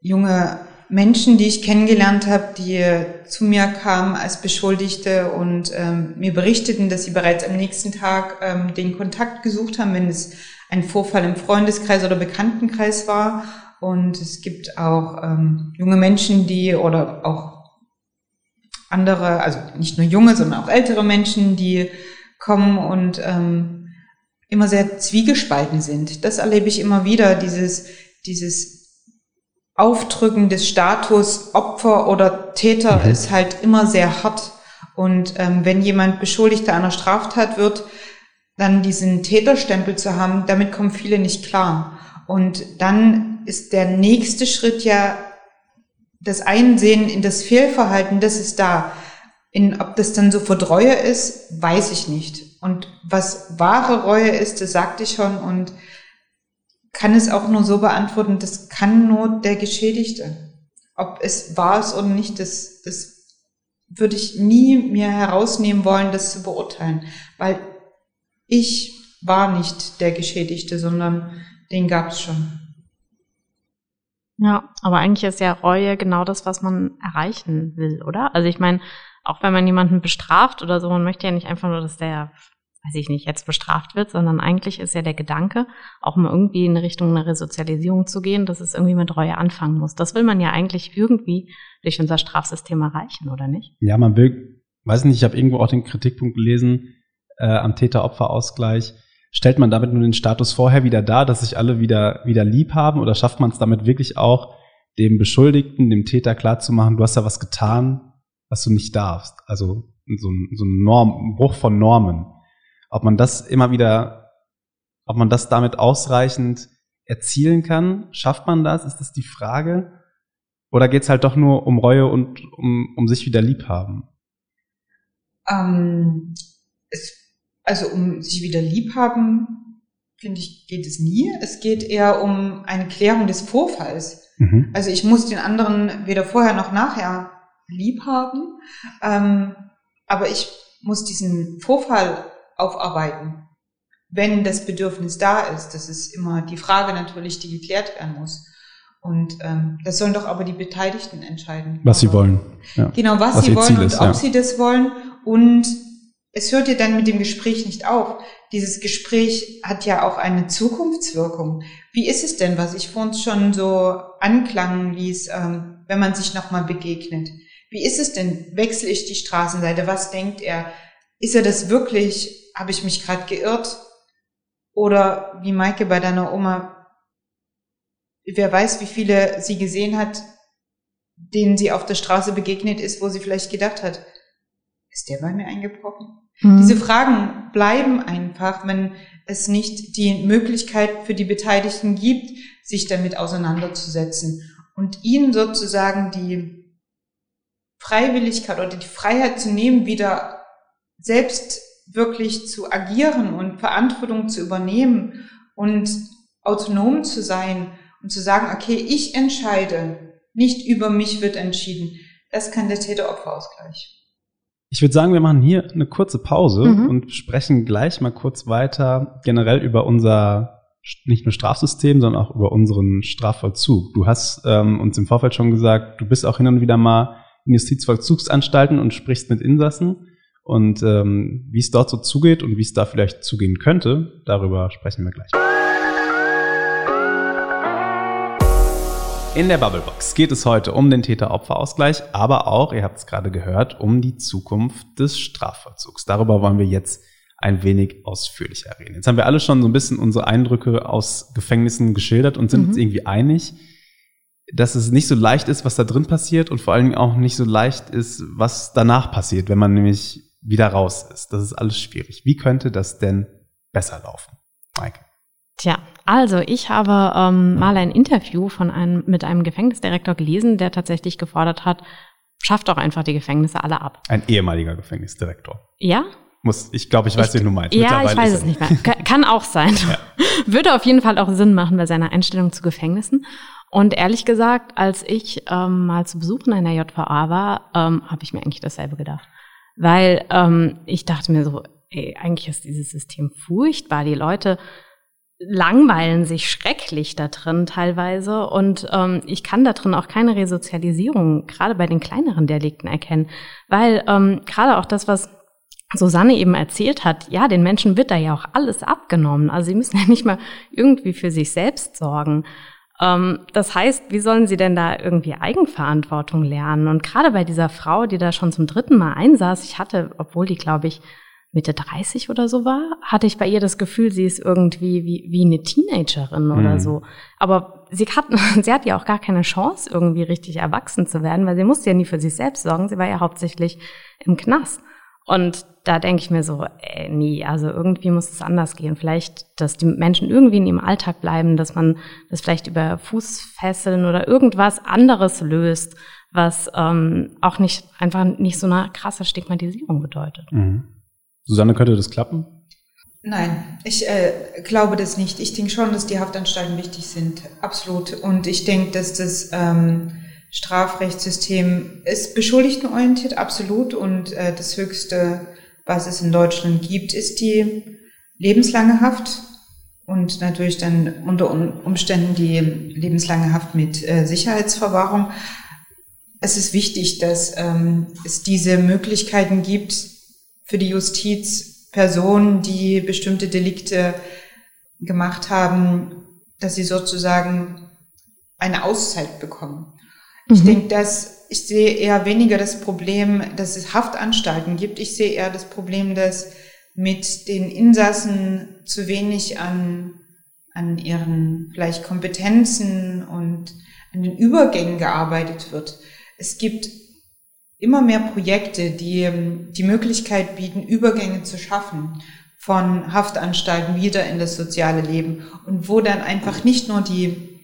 junge Menschen, die ich kennengelernt habe, die zu mir kamen als Beschuldigte und ähm, mir berichteten, dass sie bereits am nächsten Tag ähm, den Kontakt gesucht haben, wenn es ein Vorfall im Freundeskreis oder Bekanntenkreis war. Und es gibt auch ähm, junge Menschen, die oder auch andere, also nicht nur junge, sondern auch ältere Menschen, die kommen und ähm, immer sehr zwiegespalten sind. Das erlebe ich immer wieder, dieses, dieses Aufdrücken des Status Opfer oder Täter mhm. ist halt immer sehr hart. Und ähm, wenn jemand Beschuldigter einer Straftat wird, dann diesen Täterstempel zu haben, damit kommen viele nicht klar. Und dann ist der nächste Schritt ja das Einsehen in das Fehlverhalten, das ist da. In, ob das dann so Reue ist, weiß ich nicht. Und was wahre Reue ist, das sagte ich schon und kann es auch nur so beantworten, das kann nur der Geschädigte. Ob es wahr ist oder nicht, das, das würde ich nie mir herausnehmen wollen, das zu beurteilen. Weil ich war nicht der Geschädigte, sondern den gab es schon. Ja, aber eigentlich ist ja Reue genau das, was man erreichen will, oder? Also ich meine, auch wenn man jemanden bestraft oder so, man möchte ja nicht einfach nur, dass der weiß ich nicht, jetzt bestraft wird, sondern eigentlich ist ja der Gedanke, auch mal irgendwie in Richtung einer Resozialisierung zu gehen, dass es irgendwie mit Reue anfangen muss. Das will man ja eigentlich irgendwie durch unser Strafsystem erreichen, oder nicht? Ja, man will, weiß nicht, ich habe irgendwo auch den Kritikpunkt gelesen äh, am Täter-Opfer-Ausgleich. Stellt man damit nur den Status vorher wieder dar, dass sich alle wieder, wieder lieb haben oder schafft man es damit wirklich auch, dem Beschuldigten, dem Täter klarzumachen, du hast da was getan, was du nicht darfst. Also so ein, so ein Norm, ein Bruch von Normen. Ob man das immer wieder, ob man das damit ausreichend erzielen kann, schafft man das? Ist das die Frage? Oder geht es halt doch nur um Reue und um, um sich wieder lieb haben? Ähm, es, also um sich wieder lieb haben, finde ich, geht es nie. Es geht eher um eine Klärung des Vorfalls. Mhm. Also ich muss den anderen weder vorher noch nachher lieb haben, ähm, aber ich muss diesen Vorfall aufarbeiten, wenn das Bedürfnis da ist. Das ist immer die Frage natürlich, die geklärt werden muss. Und ähm, das sollen doch aber die Beteiligten entscheiden. Was sie wollen. Ja. Genau, was, was sie wollen Ziel und ist, ob ja. sie das wollen. Und es hört ja dann mit dem Gespräch nicht auf. Dieses Gespräch hat ja auch eine Zukunftswirkung. Wie ist es denn, was ich vorhin schon so anklangen ließ, ähm, wenn man sich nochmal begegnet? Wie ist es denn? Wechsle ich die Straßenseite? Was denkt er? Ist er das wirklich? Habe ich mich gerade geirrt? Oder wie Maike bei deiner Oma, wer weiß, wie viele sie gesehen hat, denen sie auf der Straße begegnet ist, wo sie vielleicht gedacht hat, ist der bei mir eingebrochen? Mhm. Diese Fragen bleiben einfach, wenn es nicht die Möglichkeit für die Beteiligten gibt, sich damit auseinanderzusetzen und ihnen sozusagen die Freiwilligkeit oder die Freiheit zu nehmen, wieder selbst wirklich zu agieren und Verantwortung zu übernehmen und autonom zu sein und zu sagen, okay, ich entscheide, nicht über mich wird entschieden. Das kann der Täter-Opfer-Ausgleich. Ich würde sagen, wir machen hier eine kurze Pause mhm. und sprechen gleich mal kurz weiter generell über unser nicht nur Strafsystem, sondern auch über unseren Strafvollzug. Du hast ähm, uns im Vorfeld schon gesagt, du bist auch hin und wieder mal in Justizvollzugsanstalten und sprichst mit Insassen. Und ähm, wie es dort so zugeht und wie es da vielleicht zugehen könnte, darüber sprechen wir gleich. In der Bubblebox geht es heute um den Täter-Opfer-Ausgleich, aber auch, ihr habt es gerade gehört, um die Zukunft des Strafvollzugs. Darüber wollen wir jetzt ein wenig ausführlicher reden. Jetzt haben wir alle schon so ein bisschen unsere Eindrücke aus Gefängnissen geschildert und sind mhm. uns irgendwie einig. dass es nicht so leicht ist, was da drin passiert und vor allen Dingen auch nicht so leicht ist, was danach passiert, wenn man nämlich wieder raus ist. Das ist alles schwierig. Wie könnte das denn besser laufen, Mike? Tja, also ich habe ähm, mal ein Interview von einem, mit einem Gefängnisdirektor gelesen, der tatsächlich gefordert hat, schafft doch einfach die Gefängnisse alle ab. Ein ehemaliger Gefängnisdirektor. Ja? Muss, ich glaube, ich weiß, ich, wen du meinst. Ja, ich weiß es nicht mehr. <laughs> Kann auch sein. Ja. Würde auf jeden Fall auch Sinn machen bei seiner Einstellung zu Gefängnissen. Und ehrlich gesagt, als ich ähm, mal zu Besuch in einer JVA war, ähm, habe ich mir eigentlich dasselbe gedacht. Weil ähm, ich dachte mir so, ey, eigentlich ist dieses System furchtbar. Die Leute langweilen sich schrecklich da drin teilweise und ähm, ich kann da drin auch keine Resozialisierung gerade bei den kleineren Delikten erkennen, weil ähm, gerade auch das, was Susanne eben erzählt hat, ja, den Menschen wird da ja auch alles abgenommen. Also sie müssen ja nicht mal irgendwie für sich selbst sorgen. Ähm, das heißt, wie sollen sie denn da irgendwie Eigenverantwortung lernen? Und gerade bei dieser Frau, die da schon zum dritten Mal einsaß, ich hatte, obwohl die, glaube ich, Mitte 30 oder so war, hatte ich bei ihr das Gefühl, sie ist irgendwie wie, wie eine Teenagerin oder mhm. so. Aber sie hat, <laughs> sie hat ja auch gar keine Chance, irgendwie richtig erwachsen zu werden, weil sie musste ja nie für sich selbst sorgen. Sie war ja hauptsächlich im Knast. Und da denke ich mir so, ey, nie, also irgendwie muss es anders gehen. Vielleicht, dass die Menschen irgendwie in ihrem Alltag bleiben, dass man das vielleicht über Fußfesseln oder irgendwas anderes löst, was ähm, auch nicht einfach nicht so eine krasse Stigmatisierung bedeutet. Mhm. Susanne, könnte das klappen? Nein, ich äh, glaube das nicht. Ich denke schon, dass die Haftanstalten wichtig sind, absolut. Und ich denke, dass das ähm, Strafrechtssystem ist beschuldigtenorientiert, absolut. Und äh, das Höchste, was es in Deutschland gibt, ist die lebenslange Haft. Und natürlich dann unter Umständen die lebenslange Haft mit äh, Sicherheitsverwahrung. Es ist wichtig, dass ähm, es diese Möglichkeiten gibt für die Justiz, Personen, die bestimmte Delikte gemacht haben, dass sie sozusagen eine Auszeit bekommen. Ich mhm. denke, dass ich sehe eher weniger das Problem, dass es Haftanstalten gibt. Ich sehe eher das Problem, dass mit den Insassen zu wenig an, an ihren vielleicht Kompetenzen und an den Übergängen gearbeitet wird. Es gibt immer mehr Projekte, die die Möglichkeit bieten, Übergänge zu schaffen von Haftanstalten wieder in das soziale Leben und wo dann einfach nicht nur die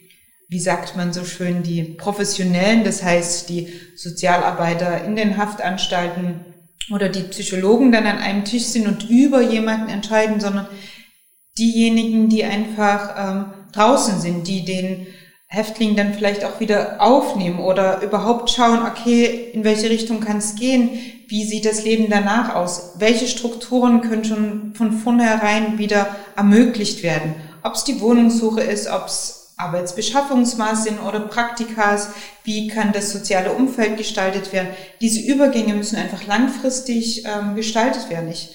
wie sagt man so schön, die Professionellen, das heißt die Sozialarbeiter in den Haftanstalten oder die Psychologen dann an einem Tisch sind und über jemanden entscheiden, sondern diejenigen, die einfach ähm, draußen sind, die den Häftling dann vielleicht auch wieder aufnehmen oder überhaupt schauen, okay, in welche Richtung kann es gehen, wie sieht das Leben danach aus, welche Strukturen können schon von vornherein wieder ermöglicht werden, ob es die Wohnungssuche ist, ob es Arbeitsbeschaffungsmaß oder Praktikas, wie kann das soziale Umfeld gestaltet werden. Diese Übergänge müssen einfach langfristig ähm, gestaltet werden. Ich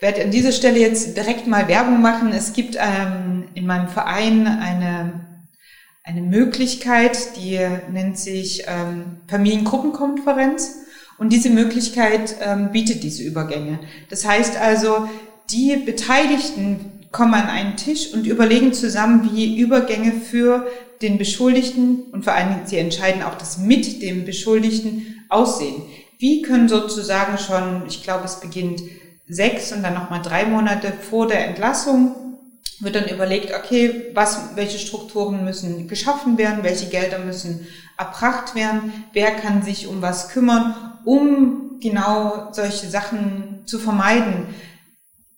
werde an dieser Stelle jetzt direkt mal Werbung machen. Es gibt ähm, in meinem Verein eine, eine Möglichkeit, die nennt sich ähm, Familiengruppenkonferenz. Und diese Möglichkeit ähm, bietet diese Übergänge. Das heißt also, die Beteiligten kommen an einen Tisch und überlegen zusammen, wie Übergänge für den Beschuldigten und vor allen Dingen, sie entscheiden auch das mit dem Beschuldigten aussehen. Wie können sozusagen schon, ich glaube, es beginnt sechs und dann nochmal drei Monate vor der Entlassung, wird dann überlegt, okay, was, welche Strukturen müssen geschaffen werden, welche Gelder müssen erbracht werden, wer kann sich um was kümmern, um genau solche Sachen zu vermeiden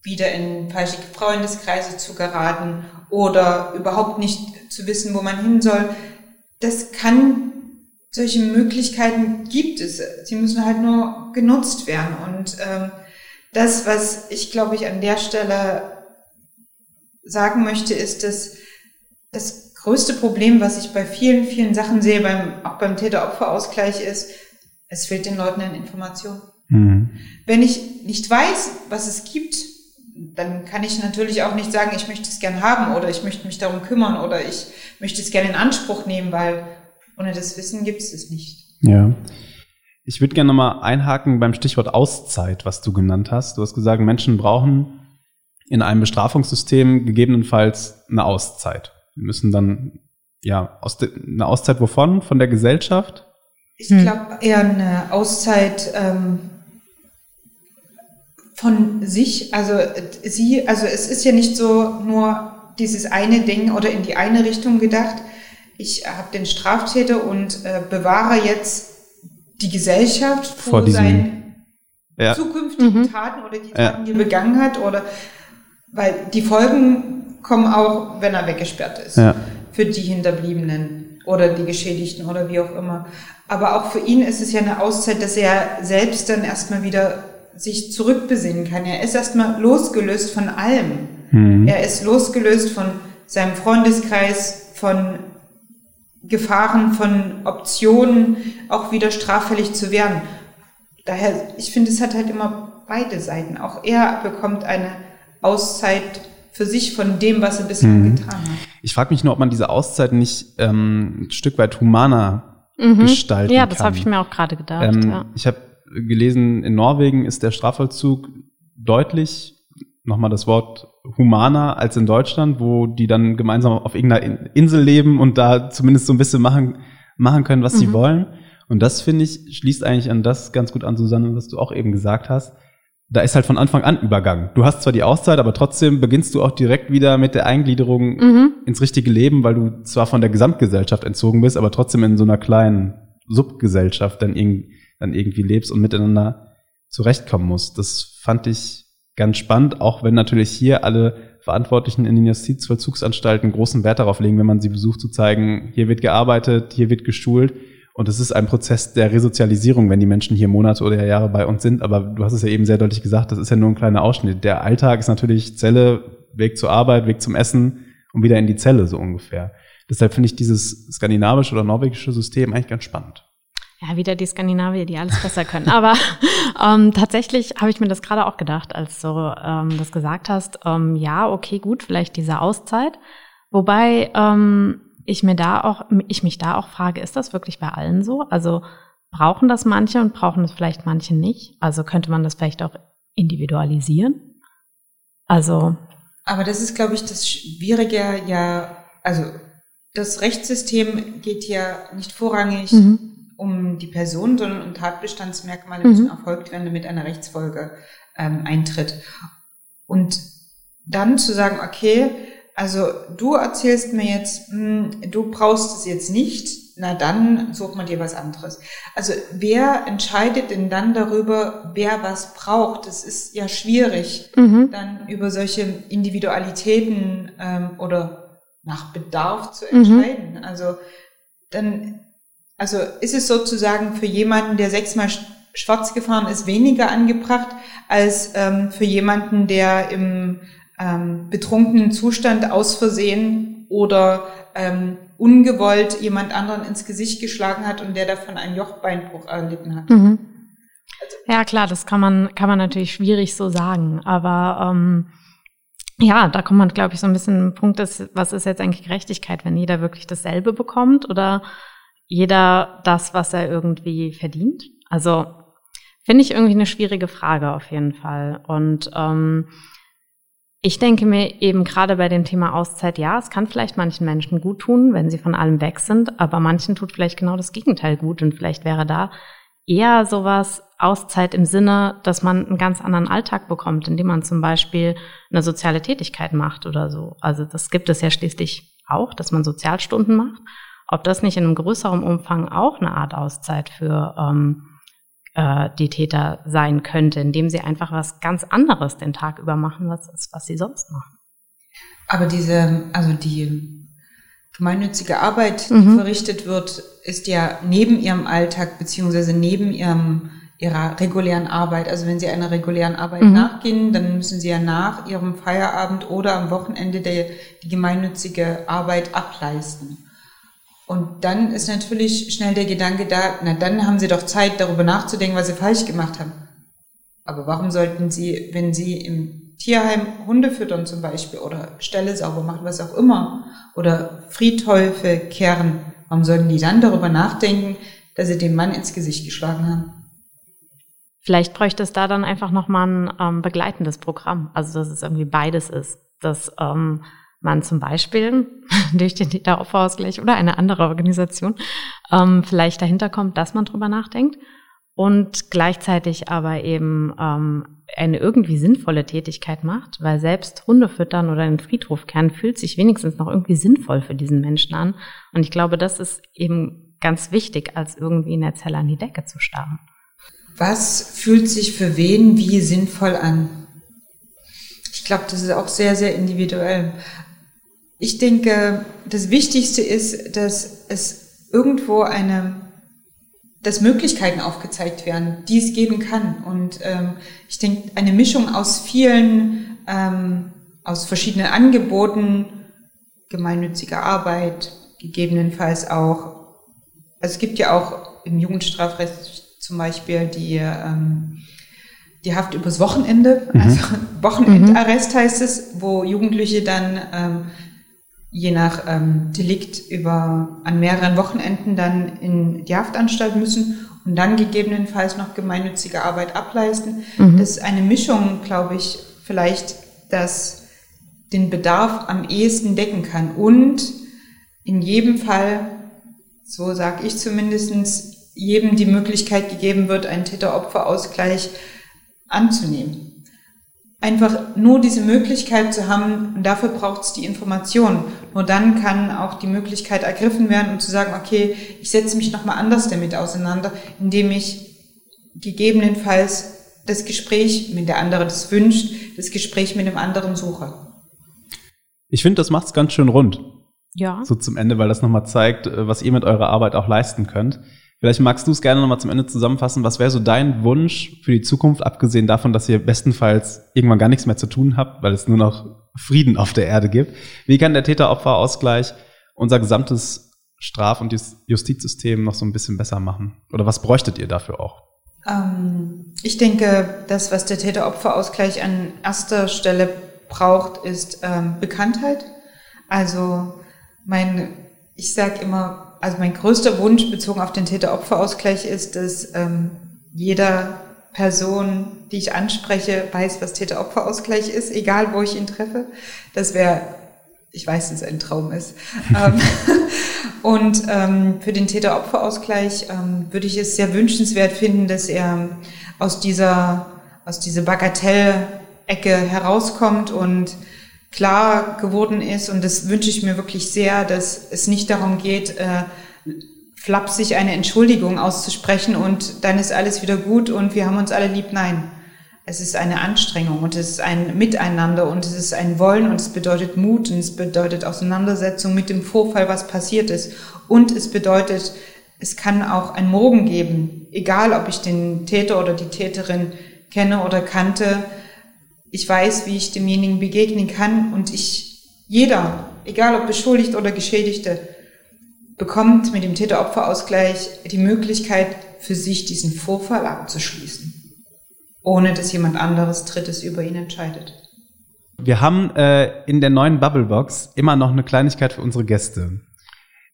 wieder in falsche Freundeskreise zu geraten oder überhaupt nicht zu wissen, wo man hin soll. Das kann, solche Möglichkeiten gibt es. Sie müssen halt nur genutzt werden. Und ähm, das, was ich glaube ich an der Stelle sagen möchte, ist, dass das größte Problem, was ich bei vielen, vielen Sachen sehe, beim, auch beim Täter-Opfer-Ausgleich ist, es fehlt den Leuten an Informationen. Mhm. Wenn ich nicht weiß, was es gibt, dann kann ich natürlich auch nicht sagen, ich möchte es gern haben oder ich möchte mich darum kümmern oder ich möchte es gerne in Anspruch nehmen, weil ohne das Wissen gibt es es nicht. Ja. Ich würde gerne nochmal einhaken beim Stichwort Auszeit, was du genannt hast. Du hast gesagt, Menschen brauchen in einem Bestrafungssystem gegebenenfalls eine Auszeit. Sie müssen dann ja, aus eine Auszeit wovon? Von der Gesellschaft? Ich glaube eher eine Auszeit ähm, von sich. Also sie, also es ist ja nicht so nur dieses eine Ding oder in die eine Richtung gedacht. Ich habe den Straftäter und äh, bewahre jetzt die Gesellschaft vor, vor seinen ja. zukünftigen mhm. Taten oder die Taten, ja. die er begangen hat oder weil die Folgen kommen auch, wenn er weggesperrt ist. Ja. Für die Hinterbliebenen oder die Geschädigten oder wie auch immer. Aber auch für ihn ist es ja eine Auszeit, dass er selbst dann erstmal wieder sich zurückbesinnen kann. Er ist erstmal losgelöst von allem. Mhm. Er ist losgelöst von seinem Freundeskreis, von Gefahren, von Optionen, auch wieder straffällig zu werden. Daher, ich finde, es hat halt immer beide Seiten. Auch er bekommt eine Auszeit für sich von dem, was er bisher mhm. getan hat. Ich frage mich nur, ob man diese Auszeit nicht ähm, ein Stück weit humaner mhm. gestalten ja, kann. Ja, das habe ich mir auch gerade gedacht. Ähm, ja. Ich habe gelesen, in Norwegen ist der Strafvollzug deutlich, nochmal das Wort humaner als in Deutschland, wo die dann gemeinsam auf irgendeiner Insel leben und da zumindest so ein bisschen machen, machen können, was mhm. sie wollen. Und das, finde ich, schließt eigentlich an das ganz gut an, Susanne, was du auch eben gesagt hast da ist halt von Anfang an Übergang. Du hast zwar die Auszeit, aber trotzdem beginnst du auch direkt wieder mit der Eingliederung mhm. ins richtige Leben, weil du zwar von der Gesamtgesellschaft entzogen bist, aber trotzdem in so einer kleinen Subgesellschaft dann, irg dann irgendwie lebst und miteinander zurechtkommen musst. Das fand ich ganz spannend, auch wenn natürlich hier alle Verantwortlichen in den Justizvollzugsanstalten großen Wert darauf legen, wenn man sie besucht, zu zeigen, hier wird gearbeitet, hier wird geschult und es ist ein Prozess der Resozialisierung, wenn die Menschen hier Monate oder Jahre bei uns sind. Aber du hast es ja eben sehr deutlich gesagt, das ist ja nur ein kleiner Ausschnitt. Der Alltag ist natürlich Zelle, Weg zur Arbeit, Weg zum Essen und wieder in die Zelle so ungefähr. Deshalb finde ich dieses skandinavische oder norwegische System eigentlich ganz spannend. Ja, wieder die Skandinavier, die alles besser können. Aber <laughs> ähm, tatsächlich habe ich mir das gerade auch gedacht, als du ähm, das gesagt hast. Ähm, ja, okay, gut, vielleicht diese Auszeit. Wobei ähm, ich mir da auch, ich mich da auch frage, ist das wirklich bei allen so? Also brauchen das manche und brauchen das vielleicht manche nicht? Also könnte man das vielleicht auch individualisieren? Also. Aber das ist, glaube ich, das Schwierige ja, also das Rechtssystem geht ja nicht vorrangig mhm. Um die Person, sondern um Tatbestandsmerkmale mhm. müssen erfolgt werden, damit eine Rechtsfolge ähm, eintritt. Und dann zu sagen, okay, also du erzählst mir jetzt, mh, hm, du brauchst es jetzt nicht, na dann such mal dir was anderes. Also wer entscheidet denn dann darüber, wer was braucht? Das ist ja schwierig, mhm. dann über solche Individualitäten ähm, oder nach Bedarf zu mhm. entscheiden. Mhm. Also dann, also ist es sozusagen für jemanden, der sechsmal schwarz gefahren ist, weniger angebracht als ähm, für jemanden, der im ähm, betrunkenen Zustand aus Versehen oder ähm, ungewollt jemand anderen ins Gesicht geschlagen hat und der davon einen Jochbeinbruch erlitten hat. Mhm. Also, ja klar, das kann man kann man natürlich schwierig so sagen, aber ähm, ja, da kommt man, glaube ich, so ein bisschen Punkt ist, was ist jetzt eigentlich Gerechtigkeit, wenn jeder wirklich dasselbe bekommt oder jeder das, was er irgendwie verdient? Also finde ich irgendwie eine schwierige Frage auf jeden Fall und ähm, ich denke mir eben gerade bei dem Thema Auszeit, ja, es kann vielleicht manchen Menschen gut tun, wenn sie von allem weg sind, aber manchen tut vielleicht genau das Gegenteil gut und vielleicht wäre da eher sowas Auszeit im Sinne, dass man einen ganz anderen Alltag bekommt, indem man zum Beispiel eine soziale Tätigkeit macht oder so. Also das gibt es ja schließlich auch, dass man Sozialstunden macht. Ob das nicht in einem größeren Umfang auch eine Art Auszeit für ähm, äh, die Täter sein könnte, indem sie einfach was ganz anderes den Tag über machen, was, was sie sonst machen. Aber diese, also die gemeinnützige Arbeit, die mhm. verrichtet wird, ist ja neben ihrem Alltag beziehungsweise neben ihrem ihrer regulären Arbeit. Also wenn Sie einer regulären Arbeit mhm. nachgehen, dann müssen Sie ja nach Ihrem Feierabend oder am Wochenende der, die gemeinnützige Arbeit ableisten. Und dann ist natürlich schnell der Gedanke da, na dann haben Sie doch Zeit, darüber nachzudenken, was Sie falsch gemacht haben. Aber warum sollten Sie, wenn Sie im Tierheim Hunde füttern zum Beispiel oder Ställe sauber machen, was auch immer, oder Friedhäufe kehren, warum sollten die dann darüber nachdenken, dass sie den Mann ins Gesicht geschlagen haben? Vielleicht bräuchte es da dann einfach nochmal ein ähm, begleitendes Programm, also dass es irgendwie beides ist, dass ähm, man zum Beispiel <laughs> durch den Täter-Opfer-Ausgleich oder eine andere Organisation ähm, vielleicht dahinter kommt, dass man drüber nachdenkt und gleichzeitig aber eben ähm, eine irgendwie sinnvolle Tätigkeit macht, weil selbst Hunde füttern oder einen Friedhof kehren fühlt sich wenigstens noch irgendwie sinnvoll für diesen Menschen an. Und ich glaube, das ist eben ganz wichtig, als irgendwie in der Zelle an die Decke zu starren. Was fühlt sich für wen wie sinnvoll an? Ich glaube, das ist auch sehr, sehr individuell. Ich denke, das Wichtigste ist, dass es irgendwo eine, dass Möglichkeiten aufgezeigt werden, die es geben kann. Und ähm, ich denke, eine Mischung aus vielen, ähm, aus verschiedenen Angeboten, gemeinnütziger Arbeit, gegebenenfalls auch, also es gibt ja auch im Jugendstrafrecht zum Beispiel die ähm, die Haft übers Wochenende, mhm. also <laughs> Wochenendarrest heißt es, wo Jugendliche dann ähm, je nach ähm, Delikt über an mehreren Wochenenden dann in die Haftanstalt müssen und dann gegebenenfalls noch gemeinnützige Arbeit ableisten. Mhm. Das ist eine Mischung, glaube ich, vielleicht, dass den Bedarf am ehesten decken kann und in jedem Fall, so sage ich zumindestens jedem die Möglichkeit gegeben wird, einen Täter-Opfer-Ausgleich anzunehmen. Einfach nur diese Möglichkeit zu haben, und dafür braucht es die Information. Nur dann kann auch die Möglichkeit ergriffen werden, um zu sagen, okay, ich setze mich nochmal anders damit auseinander, indem ich gegebenenfalls das Gespräch, wenn der andere das wünscht, das Gespräch mit dem anderen suche. Ich finde, das macht es ganz schön rund. Ja. So zum Ende, weil das nochmal zeigt, äh, was ihr mit eurer Arbeit auch leisten könnt. Vielleicht magst du es gerne nochmal zum Ende zusammenfassen. Was wäre so dein Wunsch für die Zukunft, abgesehen davon, dass ihr bestenfalls irgendwann gar nichts mehr zu tun habt, weil es nur noch Frieden auf der Erde gibt? Wie kann der Täter-Opfer-Ausgleich unser gesamtes Straf- und Justizsystem noch so ein bisschen besser machen? Oder was bräuchtet ihr dafür auch? Ähm, ich denke, das, was der Täter-Opfer-Ausgleich an erster Stelle braucht, ist ähm, Bekanntheit. Also mein, ich sage immer, also mein größter Wunsch bezogen auf den Täter-Opfer-Ausgleich ist, dass ähm, jeder Person, die ich anspreche, weiß, was Täter-Opfer-Ausgleich ist, egal wo ich ihn treffe. Das wäre, ich weiß, dass es ein Traum ist. <laughs> Ähm, <laughs> und ähm, für den Täter-Opfer-Ausgleich ähm, würde ich es sehr wünschenswert finden, dass er aus dieser, aus dieser Bagatell-Ecke herauskommt und klar geworden ist. Und das wünsche ich mir wirklich sehr, dass es nicht darum geht, äh, flapsig eine Entschuldigung auszusprechen und dann ist alles wieder gut und wir haben uns alle lieb. Nein. Es ist eine Anstrengung und es ist ein Miteinander und es ist ein Wollen und es bedeutet Mut und es bedeutet Auseinandersetzung mit dem Vorfall, was passiert ist. Und es bedeutet, es kann auch ein Morgen geben, egal ob ich den Täter oder die Täterin kenne oder kannte ich weiß, wie ich demjenigen begegnen kann und ich, jeder, egal ob beschuldigt oder Geschädigte, bekommt mit dem Täter-Opfer-Ausgleich die Möglichkeit, für sich diesen Vorfall abzuschließen, ohne dass jemand anderes Drittes über ihn entscheidet. Wir haben äh, in der neuen Bubblebox immer noch eine Kleinigkeit für unsere Gäste.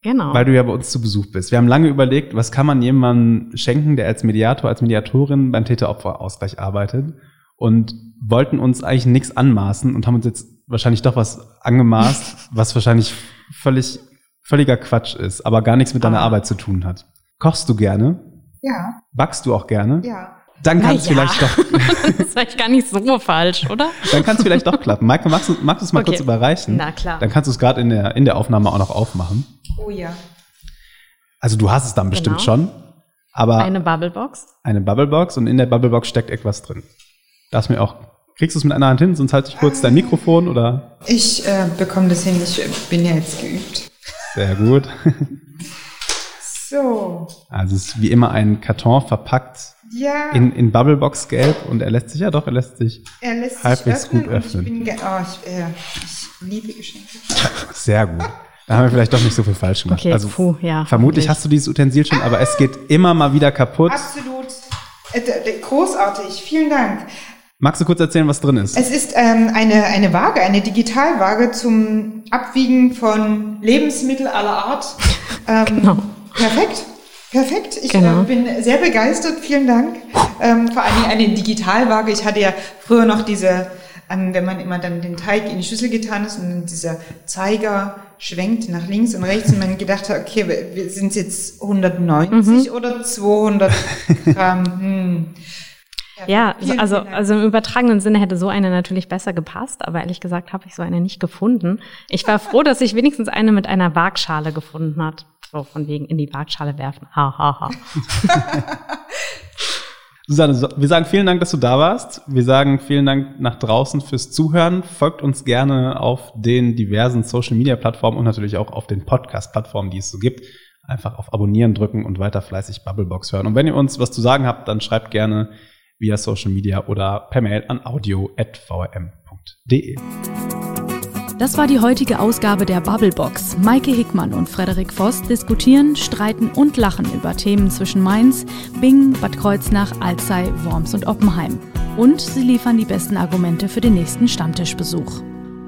Genau. Weil du ja bei uns zu Besuch bist. Wir haben lange überlegt, was kann man jemandem schenken, der als Mediator, als Mediatorin beim Täter-Opfer-Ausgleich arbeitet und wollten uns eigentlich nichts anmaßen und haben uns jetzt wahrscheinlich doch was angemaßt, <laughs> was wahrscheinlich völlig, völliger Quatsch ist, aber gar nichts mit deiner ah. Arbeit zu tun hat. Kochst du gerne? Ja. Backst du auch gerne? Ja. Dann kann es ja. vielleicht doch. <laughs> das ist vielleicht gar nicht so falsch, oder? <laughs> Dann kann es vielleicht doch klappen. Maike, magst du, magst du es mal okay. kurz überreichen? Na klar. Dann kannst du es gerade in der, in der Aufnahme auch noch aufmachen. Oh ja. Also du hast es dann bestimmt genau. schon. Aber eine Bubblebox. Eine Bubblebox und in der Bubblebox steckt etwas drin. Darfst mir auch. Kriegst du es mit einer Hand hin, sonst halte ich kurz dein Mikrofon oder? Ich äh, bekomme das hin, ich bin ja jetzt geübt. Sehr gut. So. Also es ist wie immer ein Karton verpackt ja. in, in Bubblebox gelb und er lässt sich ja doch, er lässt sich, er lässt halbwegs sich öffnen gut öffnen. Ich, bin, oh, ich, äh, ich liebe Geschenke. <laughs> Sehr gut. Da haben wir vielleicht doch nicht so viel falsch gemacht. Okay, also puh, ja, vermutlich hast du dieses Utensil schon, aber es geht immer mal wieder kaputt. Absolut. Äh, großartig. Vielen Dank. Magst du kurz erzählen, was drin ist? Es ist ähm, eine, eine Waage, eine Digitalwaage zum Abwiegen von Lebensmitteln aller Art. <laughs> Ähm, genau. Perfekt. Perfekt. Ich genau. äh, bin sehr begeistert. Vielen Dank. Ähm, vor allem eine Digitalwaage. Ich hatte ja früher noch diese an, wenn man immer dann den Teig in die Schüssel getan ist und dieser Zeiger schwenkt nach links und rechts und man gedacht hat, okay, wir sind jetzt 190 mhm. oder 200 Gramm. <laughs> Hm. Ja, ja also, also im übertragenen Sinne hätte so eine natürlich besser gepasst, aber ehrlich gesagt habe ich so eine nicht gefunden. Ich war froh, dass ich wenigstens eine mit einer Waagschale gefunden hat. So von wegen in die Waagschale werfen. Ha, ha, ha. <laughs> Susanne, wir sagen vielen Dank, dass du da warst. Wir sagen vielen Dank nach draußen fürs Zuhören. Folgt uns gerne auf den diversen Social Media Plattformen und natürlich auch auf den Podcast Plattformen, die es so gibt. Einfach auf Abonnieren drücken und weiter fleißig Bubblebox hören. Und wenn ihr uns was zu sagen habt, dann schreibt gerne via Social Media oder per Mail an audio.vrm.de. Das war die heutige Ausgabe der Bubblebox. Maike Hickmann und Frederik Voss diskutieren, streiten und lachen über Themen zwischen Mainz, Bingen, Bad Kreuznach, Alzey, Worms und Oppenheim. Und sie liefern die besten Argumente für den nächsten Stammtischbesuch.